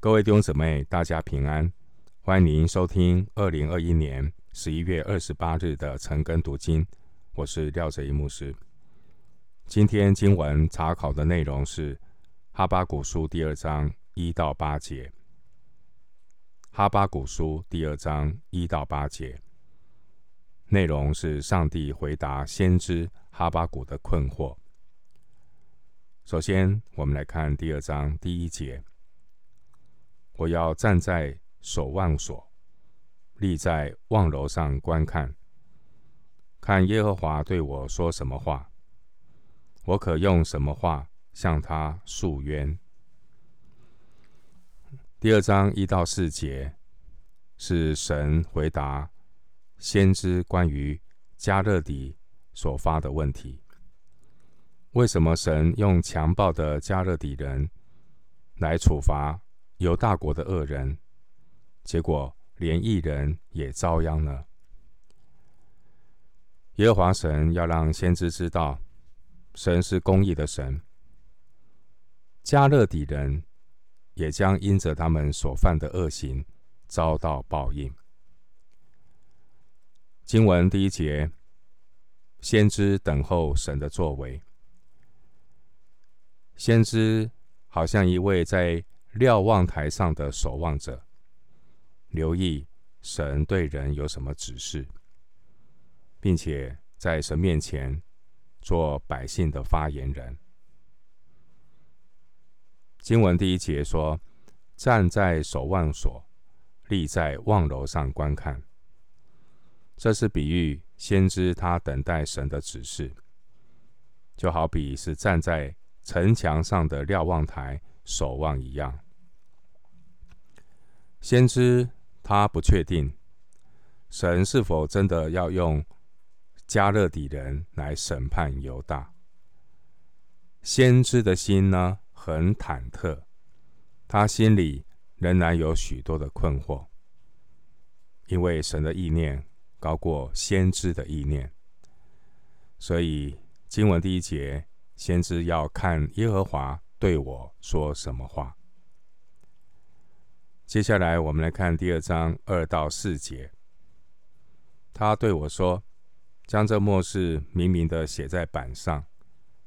各位弟兄姊妹，大家平安！欢迎您收听二零二一年十一月二十八日的晨更读经，我是廖哲一牧师。今天经文查考的内容是哈巴古书第二章一到八节。哈巴古书第二章一到八节内容是上帝回答先知哈巴谷的困惑。首先，我们来看第二章第一节。我要站在守望所，立在望楼上观看，看耶和华对我说什么话，我可用什么话向他诉冤。第二章一到四节是神回答先知关于迦勒底所发的问题：为什么神用强暴的迦勒底人来处罚犹大国的恶人，结果连义人也遭殃了？耶和华神要让先知知道，神是公义的神。迦勒底人也将因着他们所犯的恶行遭到报应。经文第一节，先知等候神的作为。先知好像一位在瞭望台上的守望者，留意神对人有什么指示，并且在神面前做百姓的发言人。经文第一节说：“站在守望所，立在望楼上观看。”这是比喻先知他等待神的指示，就好比是站在城墙上的瞭望台守望一样。先知他不确定神是否真的要用迦勒底人来审判犹大。先知的心呢，很忐忑，他心里仍然有许多的困惑，因为神的意念高过先知的意念，所以经文第一节，先知要看耶和华对我说什么话。接下来，我们来看第二章二到四节。他对我说：“将这末世明明的写在板上，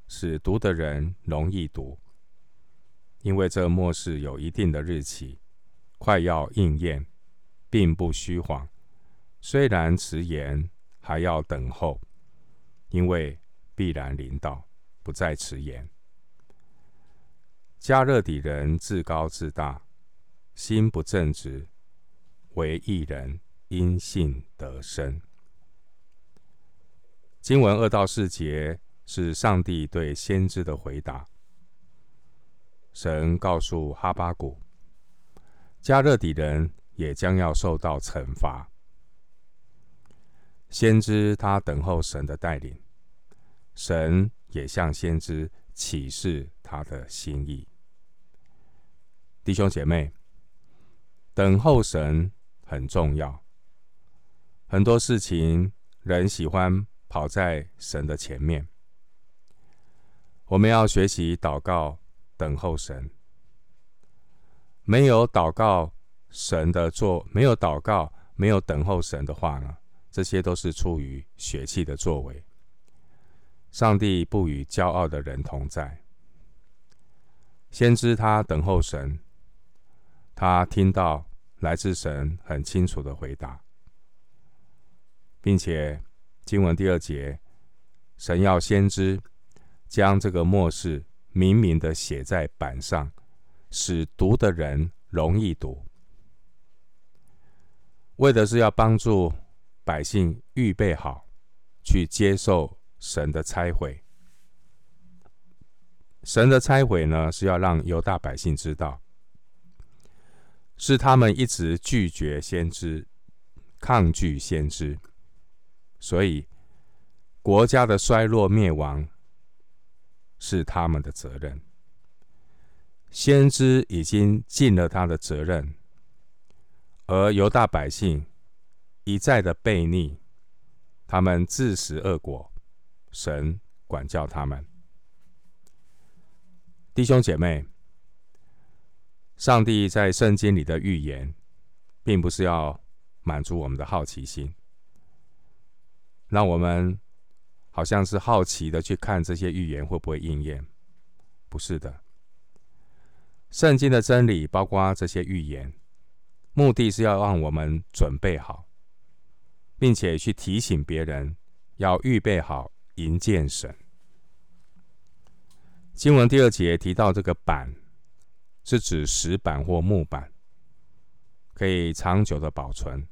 使读的人容易读。因为这末世有一定的日期，快要应验，并不虚谎。虽然迟延，还要等候，因为必然临到，不再迟延。迦勒底人自高自大。”心不正直，惟一人因信得生。经文二到四节是上帝对先知的回答。神告诉哈巴谷，迦勒底人也将要受到惩罚。先知他等候神的带领，神也向先知启示他的心意。弟兄姐妹。等候神很重要。很多事情，人喜欢跑在神的前面。我们要学习祷告，等候神。没有祷告神的作，没有祷告，没有等候神的话呢？这些都是出于血气的作为。上帝不与骄傲的人同在。先知他等候神。他听到来自神很清楚的回答，并且经文第二节，神要先知将这个末世明明的写在板上，使读的人容易读，为的是要帮助百姓预备好去接受神的拆毁。神的拆毁呢，是要让犹大百姓知道。是他们一直拒绝先知，抗拒先知，所以国家的衰落灭亡是他们的责任。先知已经尽了他的责任，而犹大百姓一再的悖逆，他们自食恶果，神管教他们。弟兄姐妹。上帝在圣经里的预言，并不是要满足我们的好奇心，让我们好像是好奇的去看这些预言会不会应验。不是的，圣经的真理包括这些预言，目的是要让我们准备好，并且去提醒别人要预备好迎接神。经文第二节提到这个板。是指石板或木板，可以长久的保存，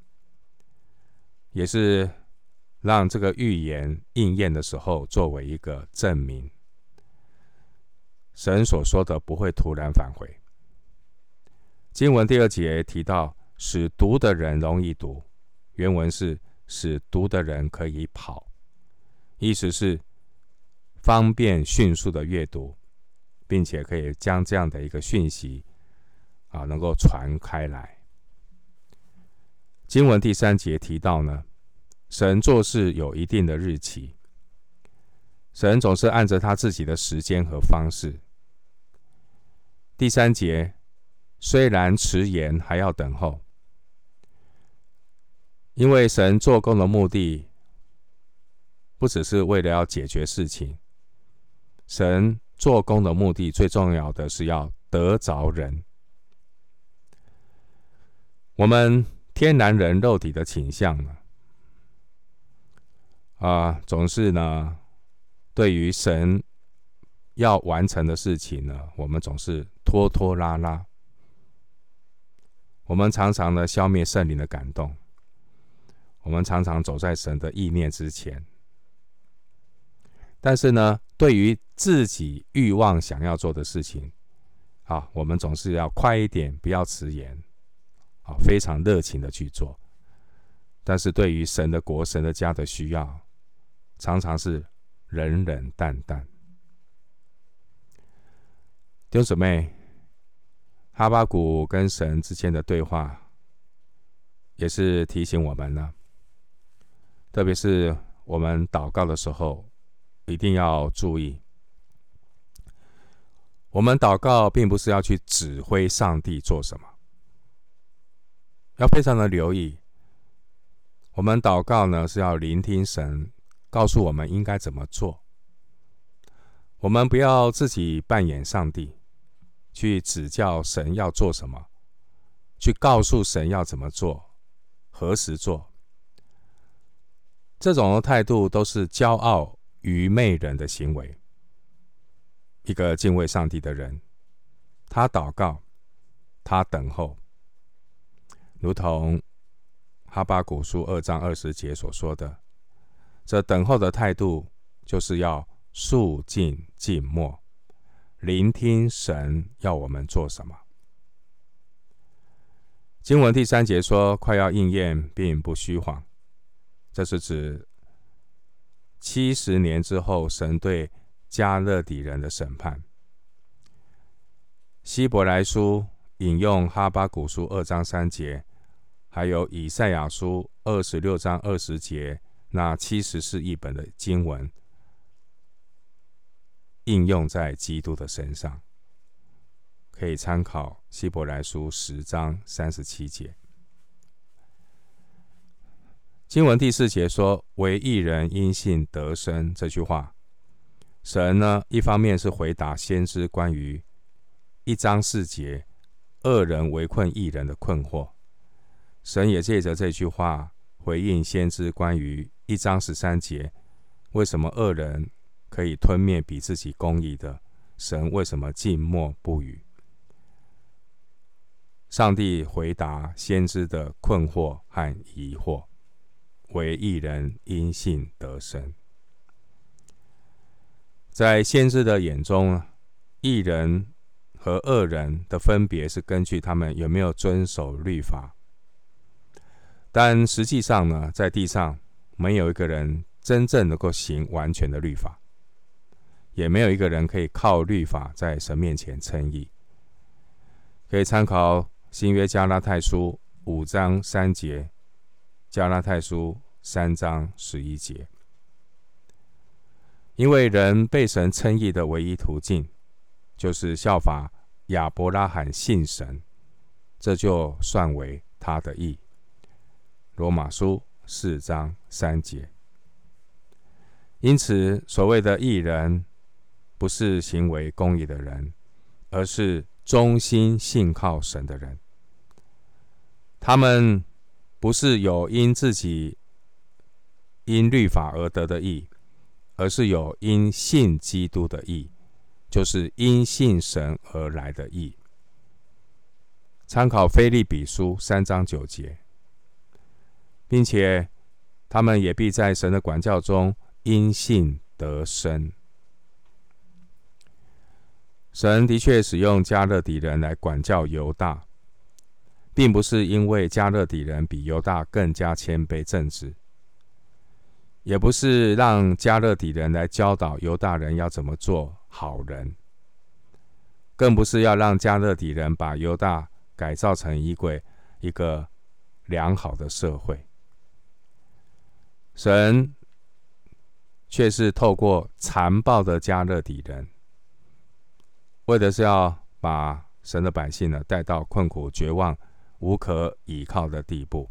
也是让这个预言应验的时候作为一个证明。神所说的不会突然返回。经文第二节提到，使读的人容易读，原文是使读的人可以跑，意思是方便迅速的阅读。并且可以将这样的一个讯息啊，能够传开来。经文第三节提到呢，神做事有一定的日期，神总是按着他自己的时间和方式。第三节虽然迟延，还要等候，因为神做工的目的不只是为了要解决事情，神。做工的目的最重要的是要得着人。我们天然人肉体的倾向呢，啊，总是呢，对于神要完成的事情呢，我们总是拖拖拉拉。我们常常呢，消灭圣灵的感动，我们常常走在神的意念之前。但是呢，对于自己欲望想要做的事情，啊，我们总是要快一点，不要迟延，啊，非常热情的去做。但是对于神的国、神的家的需要，常常是冷冷淡淡。弟兄姊妹，哈巴谷跟神之间的对话，也是提醒我们呢，特别是我们祷告的时候。一定要注意，我们祷告并不是要去指挥上帝做什么，要非常的留意。我们祷告呢，是要聆听神告诉我们应该怎么做。我们不要自己扮演上帝，去指教神要做什么，去告诉神要怎么做，何时做。这种的态度都是骄傲。愚昧人的行为。一个敬畏上帝的人，他祷告，他等候，如同哈巴谷书二章二十节所说的，这等候的态度，就是要肃静静默，聆听神要我们做什么。经文第三节说，快要应验，并不虚谎，这是指。七十年之后，神对迦勒底人的审判。希伯来书引用哈巴谷书二章三节，还有以赛亚书二十六章二十节那七十四译本的经文，应用在基督的身上，可以参考希伯来书十章三十七节。经文第四节说：“唯一人因信得生。”这句话，神呢，一方面是回答先知关于一章四节恶人围困一人的困惑，神也借着这句话回应先知关于一章十三节为什么恶人可以吞灭比自己公义的，神为什么静默不语？上帝回答先知的困惑和疑惑。为一人因信得生，在先知的眼中，一人和恶人的分别是根据他们有没有遵守律法。但实际上呢，在地上没有一个人真正能够行完全的律法，也没有一个人可以靠律法在神面前称义。可以参考新约加拉太书五章三节。加拉太书三章十一节，因为人被神称义的唯一途径，就是效法亚伯拉罕信神，这就算为他的义。罗马书四章三节。因此，所谓的义人，不是行为公义的人，而是忠心信靠神的人。他们不是有因自己因律法而得的义，而是有因信基督的义，就是因信神而来的义。参考腓立比书三章九节，并且他们也必在神的管教中因信得生。神的确使用迦勒底人来管教犹大。并不是因为迦勒底人比犹大更加谦卑正直，也不是让迦勒底人来教导犹大人要怎么做好人，更不是要让迦勒底人把犹大改造成一个一个良好的社会。神却是透过残暴的迦勒底人，为的是要把神的百姓呢带到困苦绝望。无可倚靠的地步，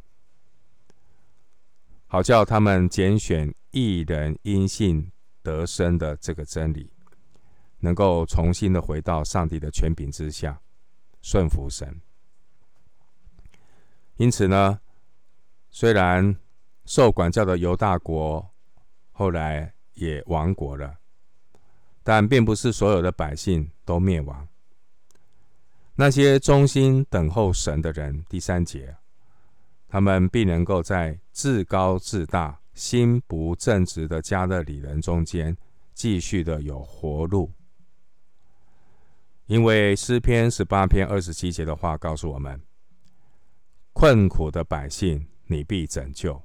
好叫他们拣选一人因信得生的这个真理，能够重新的回到上帝的权柄之下，顺服神。因此呢，虽然受管教的犹大国后来也亡国了，但并不是所有的百姓都灭亡。那些忠心等候神的人，第三节，他们必能够在自高自大、心不正直的迦勒里人中间，继续的有活路。因为诗篇十八篇二十七节的话告诉我们：困苦的百姓，你必拯救；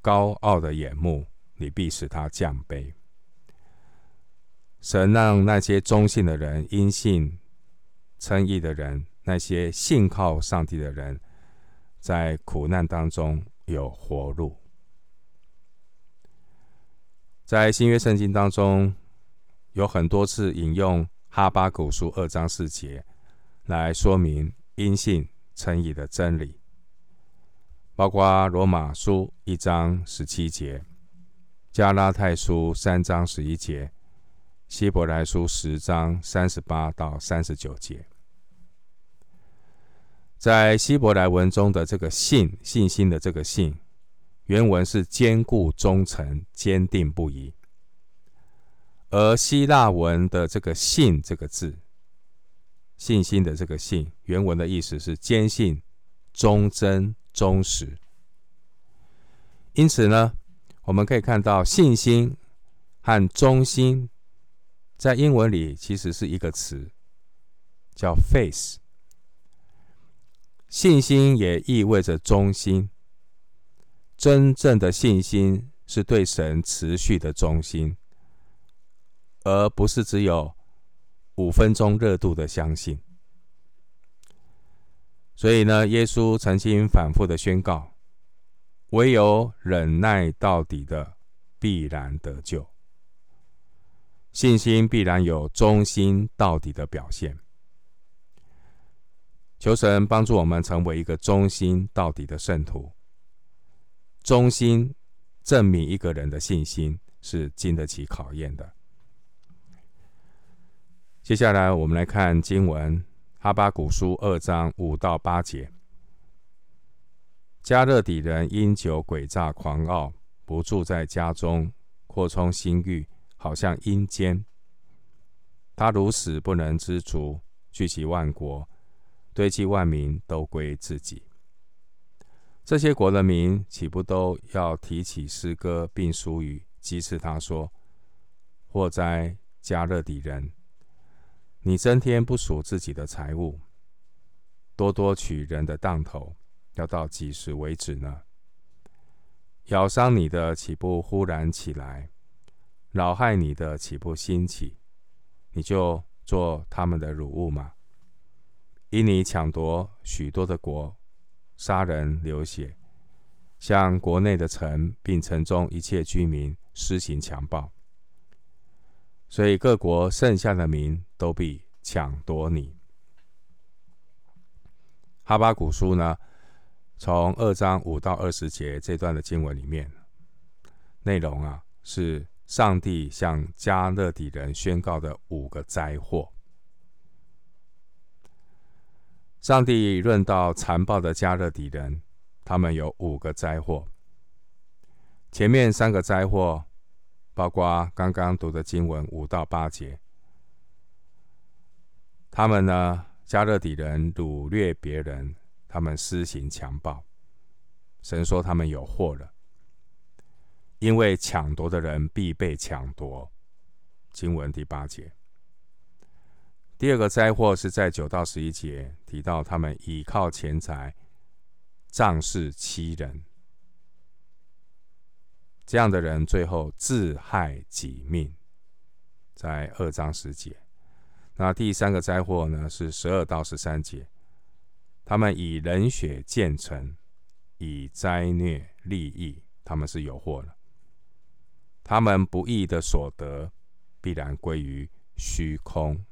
高傲的眼目，你必使他降卑。神让那些忠信的人因信。称义的人，那些信靠上帝的人，在苦难当中有活路。在新约圣经当中，有很多次引用哈巴谷书二章四节来说明因信称义的真理，包括罗马书一章十七节、加拉太书三章十一节、希伯来书十章三十八到三十九节。在希伯来文中的这个信，信心的这个信，原文是坚固忠诚、坚定不移；而希腊文的这个信这个字，信心的这个信，原文的意思是坚信、忠贞、忠实。因此呢，我们可以看到信心和忠心在英文里其实是一个词，叫 faith。信心也意味着忠心。真正的信心是对神持续的忠心，而不是只有五分钟热度的相信。所以呢，耶稣曾经反复的宣告：唯有忍耐到底的，必然得救。信心必然有忠心到底的表现。求神帮助我们成为一个忠心到底的圣徒。忠心证明一个人的信心是经得起考验的。接下来，我们来看经文《哈巴谷书》二章五到八节。迦勒底人因酒诡诈狂傲，不住在家中，扩充心欲，好像阴间。他如死不能知足，聚集万国。堆积万民都归自己，这些国的民岂不都要提起诗歌并俗语，讥刺他说：“祸哉，加勒底人！你增添不属自己的财物，多多取人的当头，要到几时为止呢？咬伤你的岂不忽然起来？扰害你的岂不兴起？你就做他们的乳物吗？”因你抢夺许多的国，杀人流血，向国内的城并城中一切居民施行强暴，所以各国剩下的民都必抢夺你。哈巴谷书呢，从二章五到二十节这段的经文里面，内容啊是上帝向迦勒底人宣告的五个灾祸。上帝论到残暴的迦勒底人，他们有五个灾祸。前面三个灾祸，包括刚刚读的经文五到八节，他们呢，迦勒底人掳掠别人，他们施行强暴，神说他们有祸了，因为抢夺的人必被抢夺。经文第八节。第二个灾祸是在九到十一节提到，他们倚靠钱财，仗势欺人。这样的人最后自害己命，在二章十节。那第三个灾祸呢？是十二到十三节。他们以人血建城，以灾虐立义，他们是有祸了。他们不义的所得，必然归于虚空。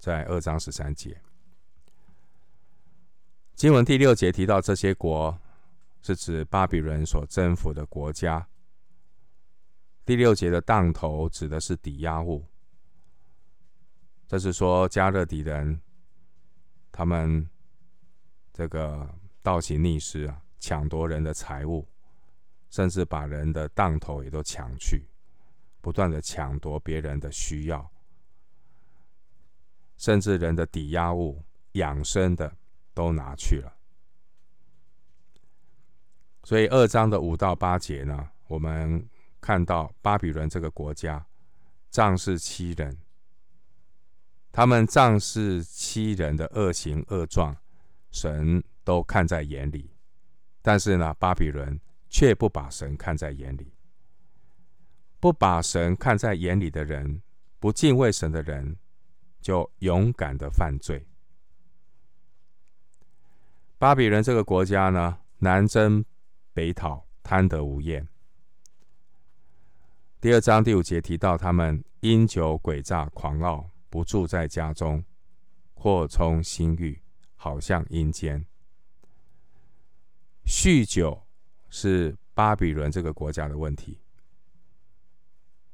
在二章十三节。经文第六节提到这些国。是指巴比伦所征服的国家。第六节的当头指的是抵押物，这是说迦勒底人他们这个倒行逆施啊，抢夺人的财物，甚至把人的当头也都抢去，不断的抢夺别人的需要，甚至人的抵押物、养生的都拿去了。所以二章的五到八节呢，我们看到巴比伦这个国家仗势欺人，他们仗势欺人的恶行恶状，神都看在眼里。但是呢，巴比伦却不把神看在眼里，不把神看在眼里的人，不敬畏神的人，就勇敢的犯罪。巴比伦这个国家呢，南征。北讨，贪得无厌。第二章第五节提到，他们因酒诡诈狂傲，不住在家中，扩充心欲，好像阴间。酗酒是巴比伦这个国家的问题，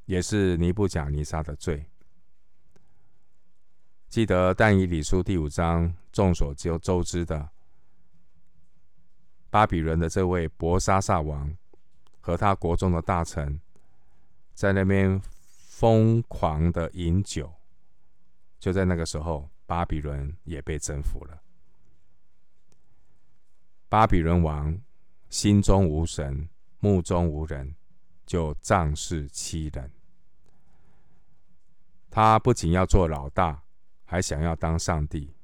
也是尼布甲尼撒的罪。记得但以理书第五章，众所周知的。巴比伦的这位伯沙撒王和他国中的大臣，在那边疯狂的饮酒。就在那个时候，巴比伦也被征服了。巴比伦王心中无神，目中无人，就仗势欺人。他不仅要做老大，还想要当上帝，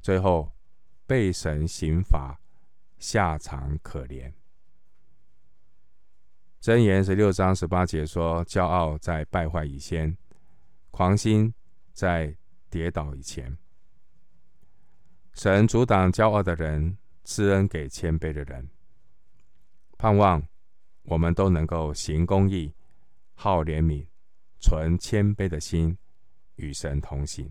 最后被神刑罚。下场可怜。箴言十六章十八节说：“骄傲在败坏以先，狂心在跌倒以前。神阻挡骄傲的人，施恩给谦卑的人。盼望我们都能够行公义、好怜悯、存谦卑的心，与神同行。”